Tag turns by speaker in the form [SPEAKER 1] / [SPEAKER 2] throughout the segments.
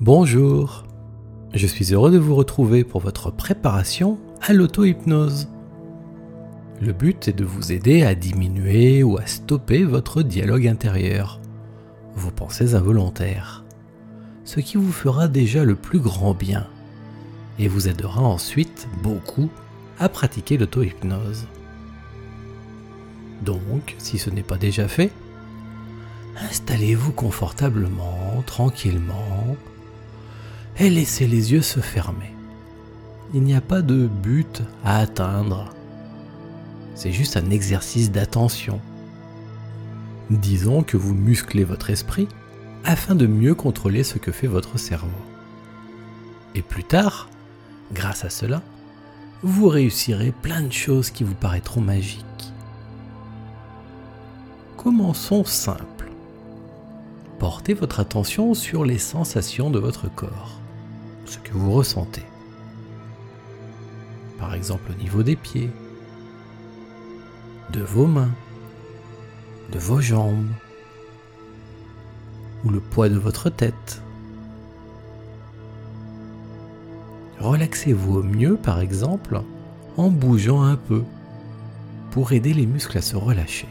[SPEAKER 1] Bonjour, je suis heureux de vous retrouver pour votre préparation à l'auto-hypnose. Le but est de vous aider à diminuer ou à stopper votre dialogue intérieur, vos pensées involontaires, ce qui vous fera déjà le plus grand bien et vous aidera ensuite beaucoup à pratiquer l'auto-hypnose. Donc, si ce n'est pas déjà fait, installez-vous confortablement, tranquillement, et laissez les yeux se fermer. Il n'y a pas de but à atteindre. C'est juste un exercice d'attention. Disons que vous musclez votre esprit afin de mieux contrôler ce que fait votre cerveau. Et plus tard, grâce à cela, vous réussirez plein de choses qui vous paraîtront magiques. Commençons simple. Portez votre attention sur les sensations de votre corps, ce que vous ressentez. Par exemple au niveau des pieds, de vos mains, de vos jambes, ou le poids de votre tête. Relaxez-vous au mieux, par exemple, en bougeant un peu pour aider les muscles à se relâcher.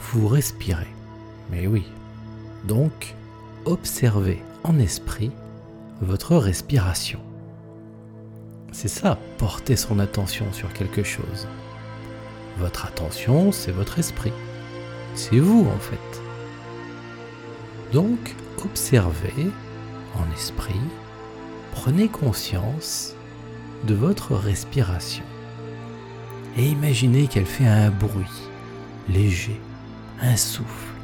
[SPEAKER 1] Vous respirez. Mais oui. Donc, observez en esprit votre respiration. C'est ça, porter son attention sur quelque chose. Votre attention, c'est votre esprit. C'est vous en fait. Donc, observez en esprit, prenez conscience de votre respiration et imaginez qu'elle fait un bruit léger, un souffle.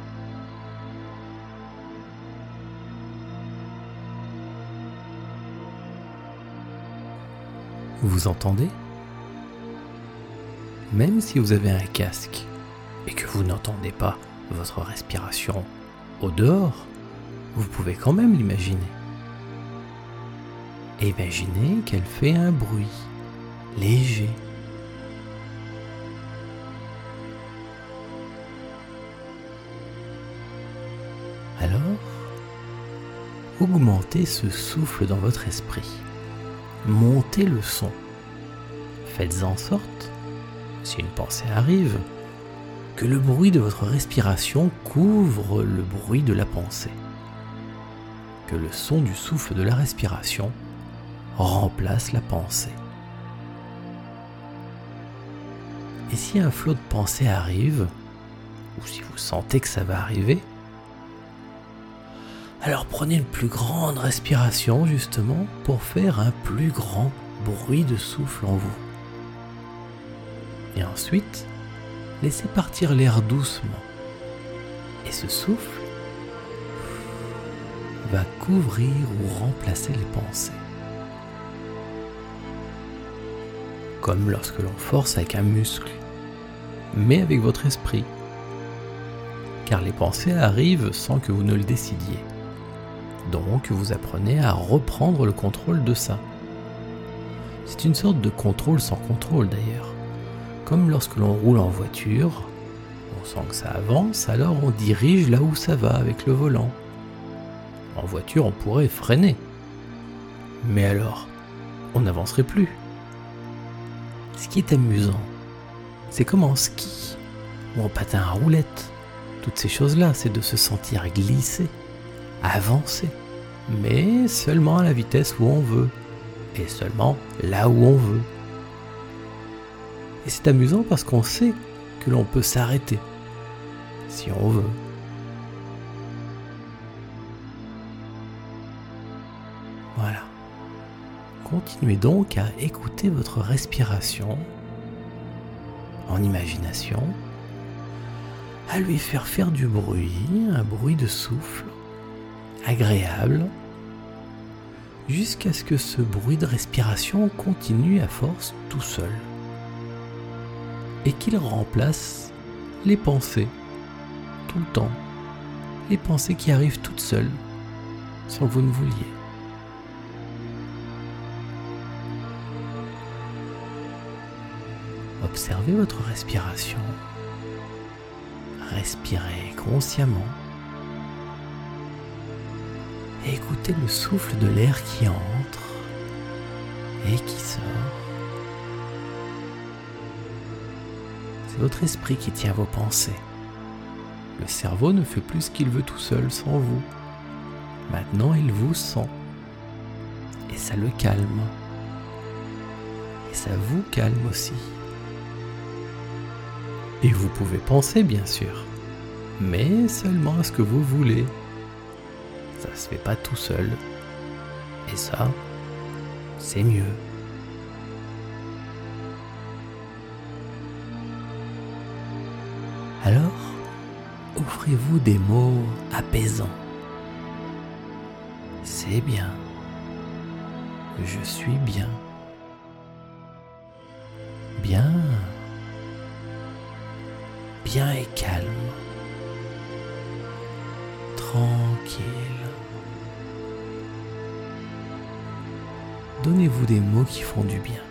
[SPEAKER 1] Vous entendez? Même si vous avez un casque et que vous n'entendez pas votre respiration au dehors, vous pouvez quand même l'imaginer. Imaginez qu'elle fait un bruit léger. Augmentez ce souffle dans votre esprit montez le son. Faites en sorte, si une pensée arrive, que le bruit de votre respiration couvre le bruit de la pensée. Que le son du souffle de la respiration remplace la pensée. Et si un flot de pensée arrive, ou si vous sentez que ça va arriver, alors prenez une plus grande respiration justement pour faire un plus grand bruit de souffle en vous. Et ensuite, laissez partir l'air doucement. Et ce souffle va couvrir ou remplacer les pensées. Comme lorsque l'on force avec un muscle, mais avec votre esprit. Car les pensées arrivent sans que vous ne le décidiez. Donc vous apprenez à reprendre le contrôle de ça. C'est une sorte de contrôle sans contrôle d'ailleurs. Comme lorsque l'on roule en voiture, on sent que ça avance, alors on dirige là où ça va avec le volant. En voiture, on pourrait freiner. Mais alors, on n'avancerait plus. Ce qui est amusant, c'est comme en ski ou en patin à roulette. Toutes ces choses-là, c'est de se sentir glisser avancer, mais seulement à la vitesse où on veut, et seulement là où on veut. Et c'est amusant parce qu'on sait que l'on peut s'arrêter, si on veut. Voilà. Continuez donc à écouter votre respiration en imagination, à lui faire faire du bruit, un bruit de souffle, agréable, jusqu'à ce que ce bruit de respiration continue à force tout seul, et qu'il remplace les pensées, tout le temps, les pensées qui arrivent toutes seules, sans que vous ne vouliez. Observez votre respiration. Respirez consciemment. Écoutez le souffle de l'air qui entre et qui sort. C'est votre esprit qui tient vos pensées. Le cerveau ne fait plus ce qu'il veut tout seul sans vous. Maintenant, il vous sent. Et ça le calme. Et ça vous calme aussi. Et vous pouvez penser, bien sûr, mais seulement à ce que vous voulez. Ça se fait pas tout seul. Et ça, c'est mieux. Alors, offrez-vous des mots apaisants. C'est bien. Je suis bien. Bien. Bien Des mots qui font du bien.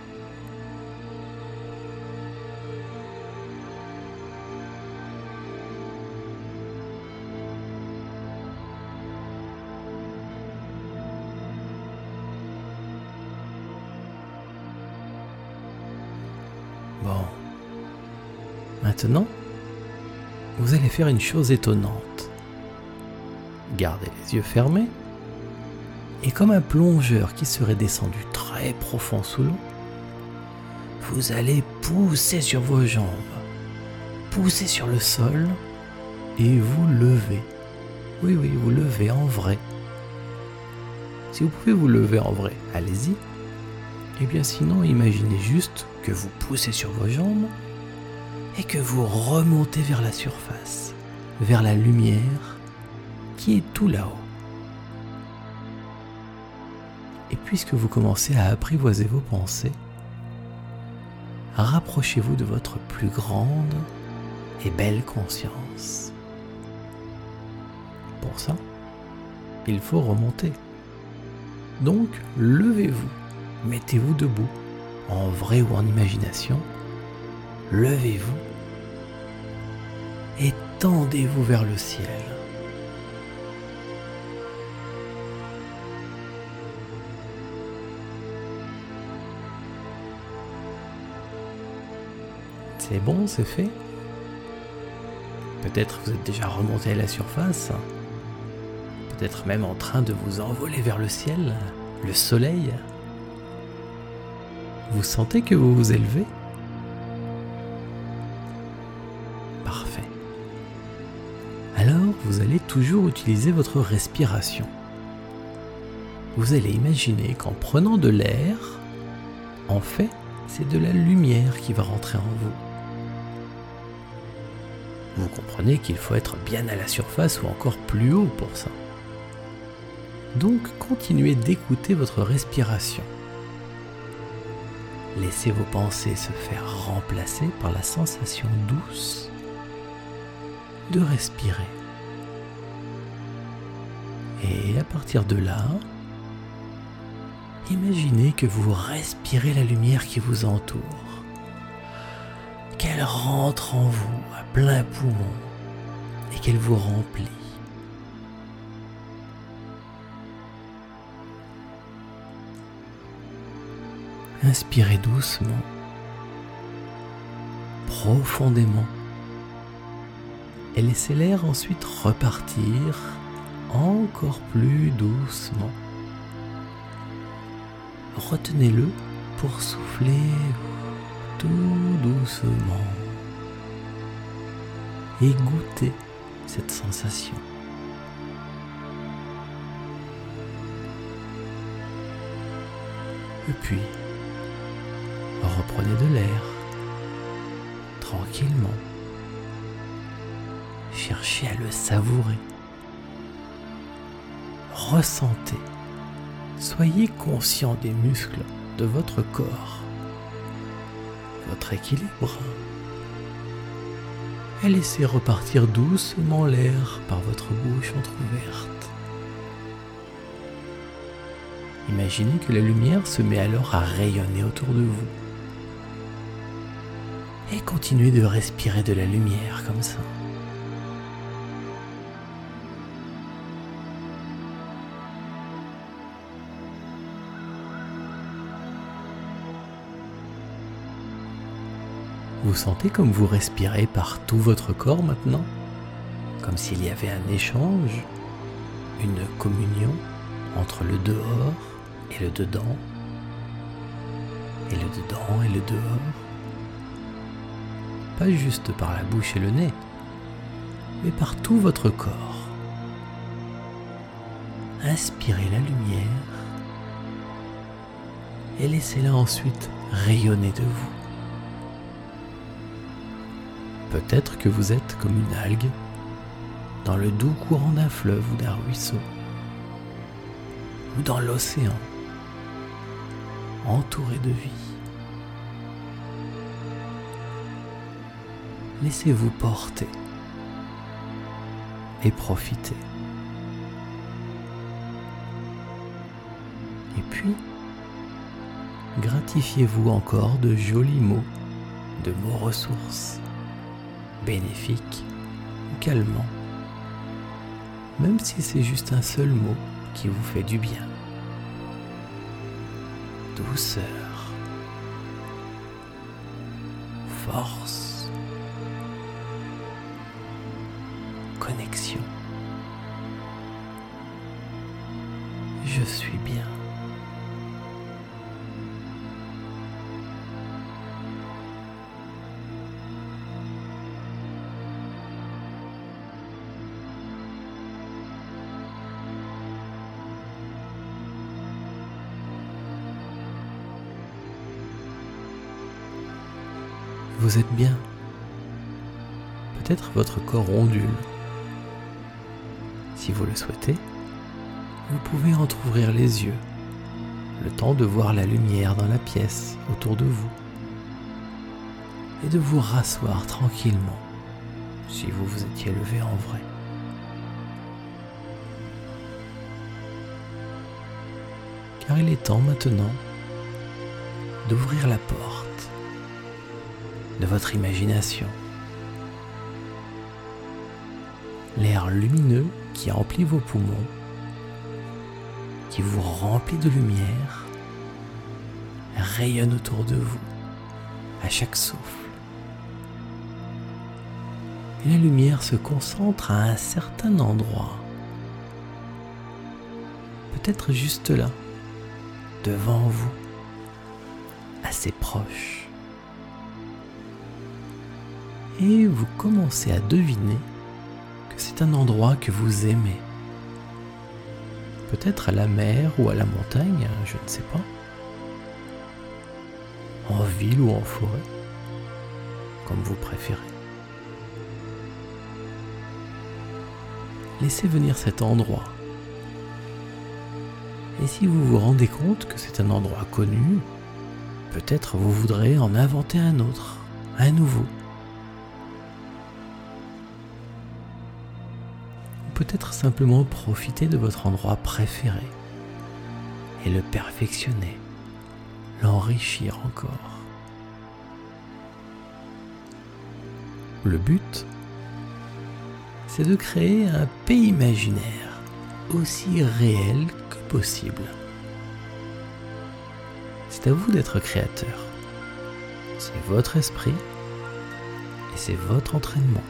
[SPEAKER 1] Bon. Maintenant, vous allez faire une chose étonnante. Gardez les yeux fermés et comme un plongeur qui serait descendu profond sous l'eau, vous allez pousser sur vos jambes, pousser sur le sol et vous lever. Oui, oui, vous levez en vrai. Si vous pouvez vous lever en vrai, allez-y. Et bien sinon, imaginez juste que vous poussez sur vos jambes et que vous remontez vers la surface, vers la lumière qui est tout là-haut. Et puisque vous commencez à apprivoiser vos pensées, rapprochez-vous de votre plus grande et belle conscience. Pour ça, il faut remonter. Donc, levez-vous, mettez-vous debout, en vrai ou en imagination, levez-vous et tendez-vous vers le ciel. C'est bon, c'est fait Peut-être vous êtes déjà remonté à la surface Peut-être même en train de vous envoler vers le ciel, le soleil Vous sentez que vous vous élevez? Parfait. Alors, vous allez toujours utiliser votre respiration. Vous allez imaginer qu'en prenant de l'air, en fait, c'est de la lumière qui va rentrer en vous. Vous comprenez qu'il faut être bien à la surface ou encore plus haut pour ça. Donc continuez d'écouter votre respiration. Laissez vos pensées se faire remplacer par la sensation douce de respirer. Et à partir de là, imaginez que vous respirez la lumière qui vous entoure qu'elle rentre en vous à plein poumon et qu'elle vous remplit. Inspirez doucement, profondément, et laissez l'air ensuite repartir encore plus doucement. Retenez-le pour souffler tout doucement et goûtez cette sensation. Et puis, reprenez de l'air tranquillement. Cherchez à le savourer. Ressentez. Soyez conscient des muscles de votre corps votre équilibre. Et laissez repartir doucement l'air par votre bouche entr'ouverte. Imaginez que la lumière se met alors à rayonner autour de vous. Et continuez de respirer de la lumière comme ça. Vous sentez comme vous respirez par tout votre corps maintenant? Comme s'il y avait un échange, une communion entre le dehors et le dedans, et le dedans et le dehors? Pas juste par la bouche et le nez, mais par tout votre corps. Inspirez la lumière et laissez-la ensuite rayonner de vous. Peut-être que vous êtes comme une algue dans le doux courant d'un fleuve ou d'un ruisseau, ou dans l'océan, entouré de vie. Laissez-vous porter et profiter. Et puis, gratifiez-vous encore de jolis mots, de mots ressources bénéfique calmant, même si c'est juste un seul mot qui vous fait du bien. Douceur, force, connexion. Je suis bien. Vous êtes bien. Peut-être votre corps ondule. Si vous le souhaitez, vous pouvez entr'ouvrir les yeux, le temps de voir la lumière dans la pièce autour de vous, et de vous rasseoir tranquillement si vous vous étiez levé en vrai. Car il est temps maintenant d'ouvrir la porte de votre imagination. L'air lumineux qui emplit vos poumons, qui vous remplit de lumière, rayonne autour de vous à chaque souffle. Et la lumière se concentre à un certain endroit, peut-être juste là, devant vous, assez proche et vous commencez à deviner que c'est un endroit que vous aimez. Peut-être à la mer ou à la montagne, je ne sais pas. En ville ou en forêt, comme vous préférez. Laissez venir cet endroit. Et si vous vous rendez compte que c'est un endroit connu, peut-être vous voudrez en inventer un autre, un nouveau. Peut-être simplement profiter de votre endroit préféré et le perfectionner, l'enrichir encore. Le but, c'est de créer un pays imaginaire aussi réel que possible. C'est à vous d'être créateur. C'est votre esprit et c'est votre entraînement.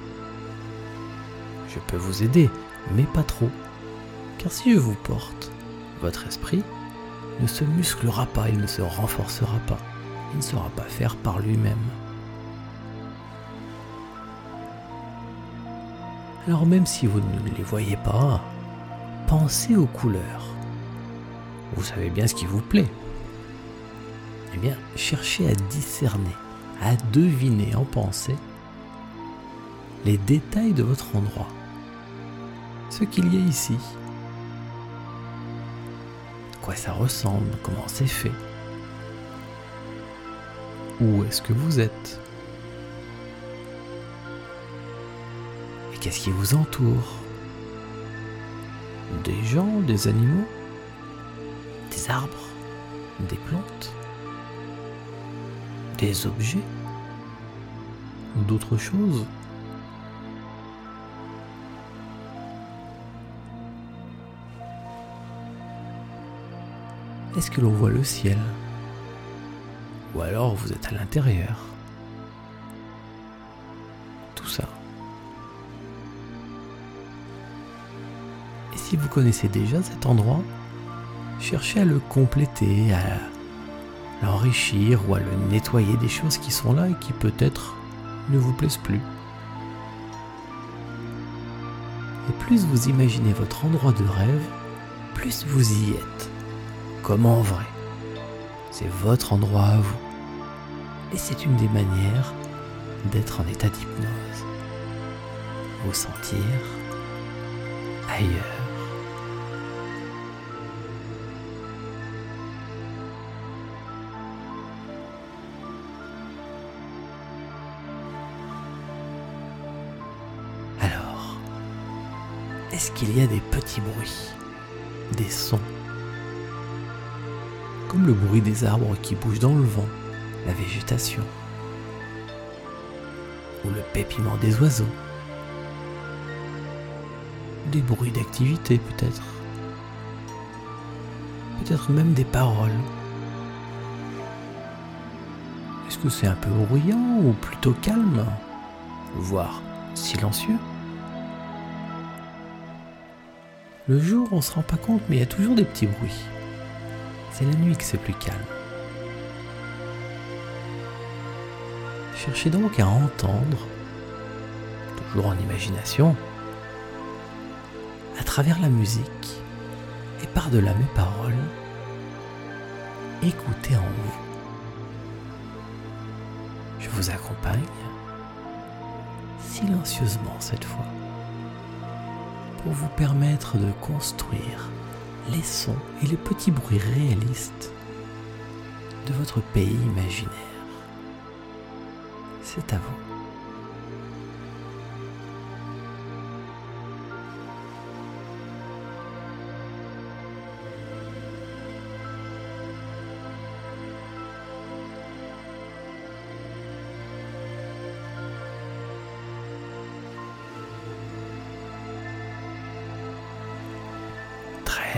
[SPEAKER 1] Je peux vous aider mais pas trop. Car si je vous porte, votre esprit ne se musclera pas, il ne se renforcera pas, il ne saura pas faire par lui-même. Alors même si vous ne les voyez pas, pensez aux couleurs. Vous savez bien ce qui vous plaît. Eh bien, cherchez à discerner, à deviner en pensée les détails de votre endroit ce qu'il y a ici. quoi ça ressemble, comment c'est fait? Où est-ce que vous êtes? Et qu'est-ce qui vous entoure? Des gens, des animaux? Des arbres? Des plantes? Des objets? Ou d'autres choses? Est-ce que l'on voit le ciel? Ou alors vous êtes à l'intérieur? Tout ça. Et si vous connaissez déjà cet endroit, cherchez à le compléter, à l'enrichir ou à le nettoyer des choses qui sont là et qui peut-être ne vous plaisent plus. Et plus vous imaginez votre endroit de rêve, plus vous y êtes, comme en vrai. C'est votre endroit à vous. Et c'est une des manières d'être en état d'hypnose. Vous sentir ailleurs. est-ce qu'il y a des petits bruits, des sons, comme le bruit des arbres qui bougent dans le vent, la végétation, ou le pépiment des oiseaux, des bruits d'activité peut-être, peut-être même des paroles. Est-ce que c'est un peu bruyant ou plutôt calme, voire silencieux? Le jour, on se rend pas compte, mais il y a toujours des petits bruits. C'est la nuit que c'est plus calme. Cherchez donc à entendre, toujours en imagination, à travers la musique et par-delà mes paroles, écoutez en vous. Je vous accompagne silencieusement cette fois pour vous permettre de construire les sons et les petits bruits réalistes de votre pays imaginaire. C'est à vous.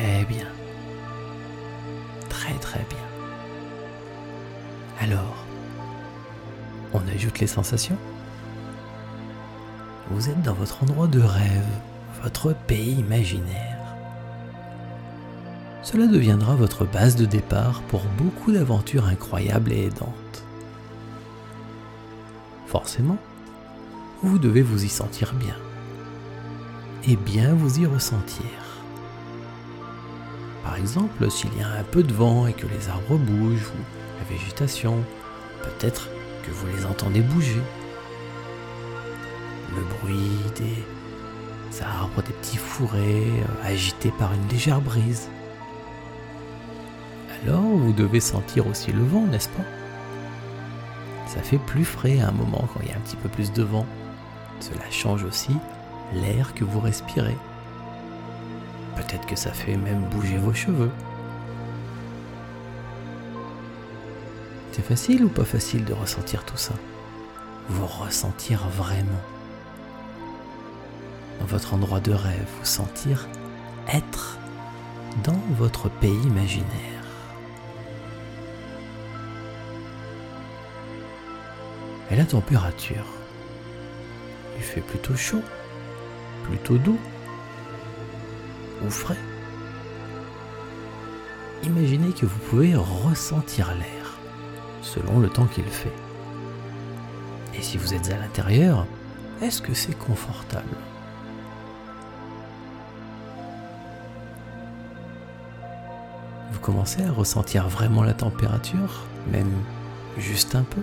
[SPEAKER 1] Très bien. Très très bien. Alors, on ajoute les sensations Vous êtes dans votre endroit de rêve, votre pays imaginaire. Cela deviendra votre base de départ pour beaucoup d'aventures incroyables et aidantes. Forcément, vous devez vous y sentir bien et bien vous y ressentir. Exemple, s'il y a un peu de vent et que les arbres bougent ou la végétation, peut-être que vous les entendez bouger. Le bruit des arbres, des petits fourrés euh, agités par une légère brise. Alors vous devez sentir aussi le vent, n'est-ce pas? Ça fait plus frais à un moment quand il y a un petit peu plus de vent. Cela change aussi l'air que vous respirez. Peut-être que ça fait même bouger vos cheveux. C'est facile ou pas facile de ressentir tout ça? Vous ressentir vraiment. Dans votre endroit de rêve, vous sentir être dans votre pays imaginaire. Et la température? Il fait plutôt chaud, plutôt doux frais. Imaginez que vous pouvez ressentir l'air selon le temps qu'il fait. Et si vous êtes à l'intérieur, est-ce que c'est confortable? Vous commencez à ressentir vraiment la température, même juste un peu.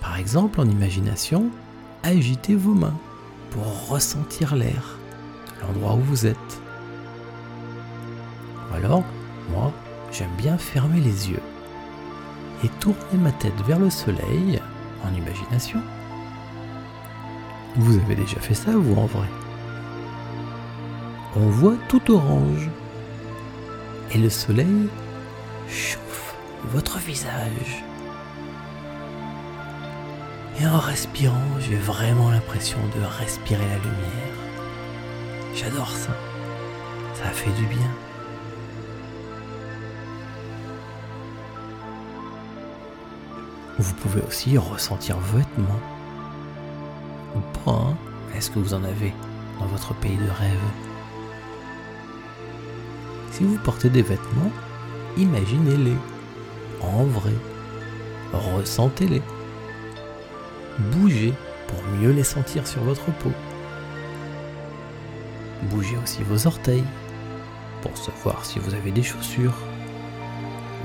[SPEAKER 1] Par exemple, en imagination, agitez vos mains pour ressentir l'air l'endroit où vous êtes. Alors, moi, j'aime bien fermer les yeux et tourner ma tête vers le soleil en imagination. Vous avez déjà fait ça, vous, en vrai? On voit tout orange et le soleil chauffe votre visage. Et en respirant, j'ai vraiment l'impression de respirer la lumière. J'adore ça. Ça fait du bien. Vous pouvez aussi ressentir vos vêtements. Ou pas, hein Est-ce que vous en avez dans votre pays de rêve? Si vous portez des vêtements, imaginez-les en vrai. Ressentez-les. Bougez pour mieux les sentir sur votre peau. Bougez aussi vos orteils pour savoir si vous avez des chaussures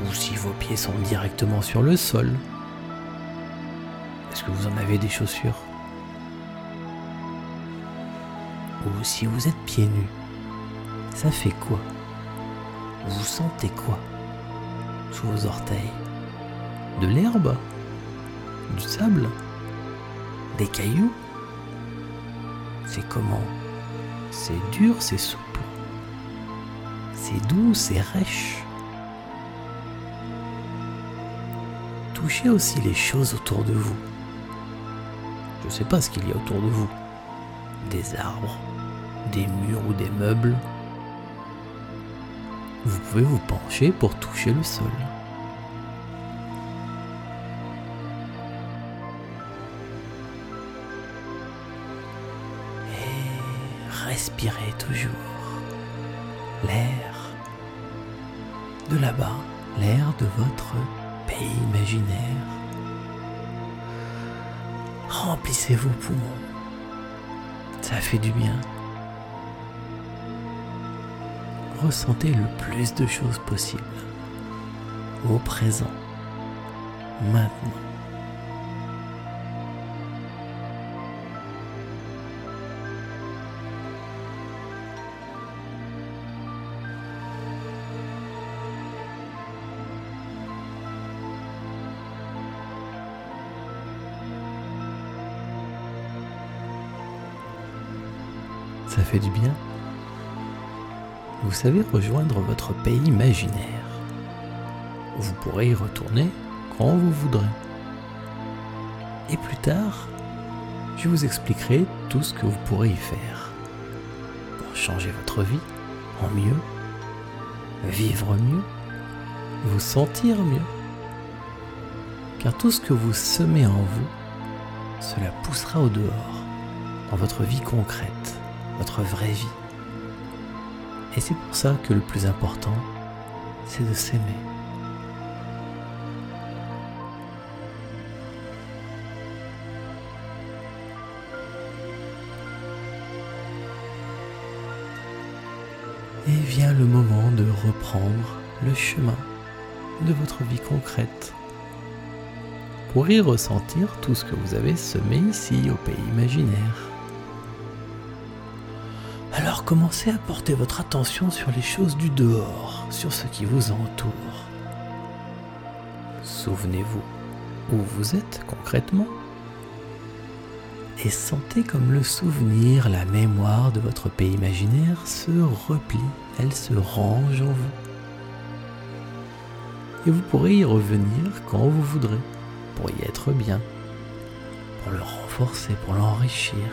[SPEAKER 1] ou si vos pieds sont directement sur le sol. Est-ce que vous en avez des chaussures? Ou si vous êtes pieds nus, ça fait quoi? Vous sentez quoi sous vos orteils? De l'herbe? Du sable? Des cailloux? C'est comment C'est dur, c'est souple. C'est doux, c'est rêche. Touchez aussi les choses autour de vous. Je ne sais pas ce qu'il y a autour de vous. Des arbres, des murs ou des meubles. Vous pouvez vous pencher pour toucher le sol. Toujours l'air de là-bas, l'air de votre pays imaginaire. Remplissez vos poumons. Ça fait du bien. Ressentez le plus de choses possible. Au présent. Maintenant. Ça fait du bien. Vous savez rejoindre votre pays imaginaire. Vous pourrez y retourner quand vous voudrez. Et plus tard, je vous expliquerai tout ce que vous pourrez y faire pour changer votre vie en mieux, vivre mieux, vous sentir mieux. Car tout ce que vous semez en vous, cela poussera au dehors, dans votre vie concrète votre vraie vie. Et c'est pour ça que le plus important, c'est de s'aimer. Et vient le moment de reprendre le chemin de votre vie concrète pour y ressentir tout ce que vous avez semé ici au pays imaginaire. Alors commencez à porter votre attention sur les choses du dehors, sur ce qui vous entoure. Souvenez-vous où vous êtes concrètement et sentez comme le souvenir, la mémoire de votre pays imaginaire se replie, elle se range en vous. Et vous pourrez y revenir quand vous voudrez, pour y être bien, pour le renforcer, pour l'enrichir.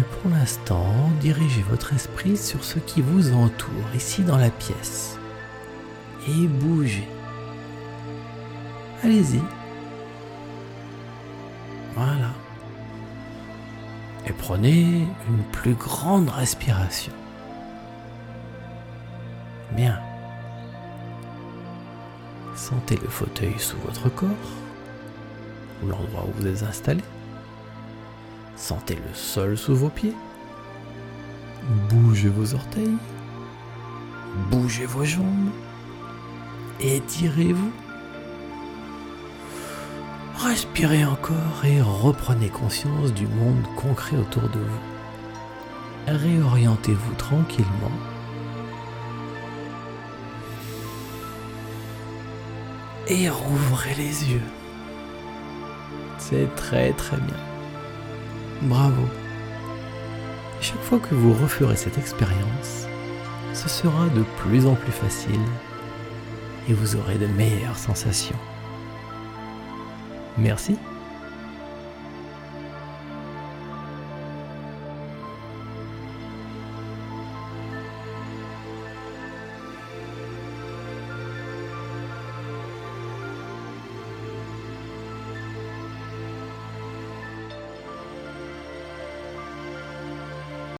[SPEAKER 1] Pour l'instant, dirigez votre esprit sur ce qui vous entoure ici dans la pièce. Et bougez. Allez-y. Voilà. Et prenez une plus grande respiration. Bien. Sentez le fauteuil sous votre corps, ou l'endroit où vous êtes installé. Sentez le sol sous vos pieds. Bougez vos orteils. Bougez vos jambes. Étirez-vous. Respirez encore et reprenez conscience du monde concret autour de vous. Réorientez-vous tranquillement. Et rouvrez les yeux. C'est très très bien. Bravo. Chaque fois que vous referez cette expérience, ce sera de plus en plus facile et vous aurez de meilleures sensations. Merci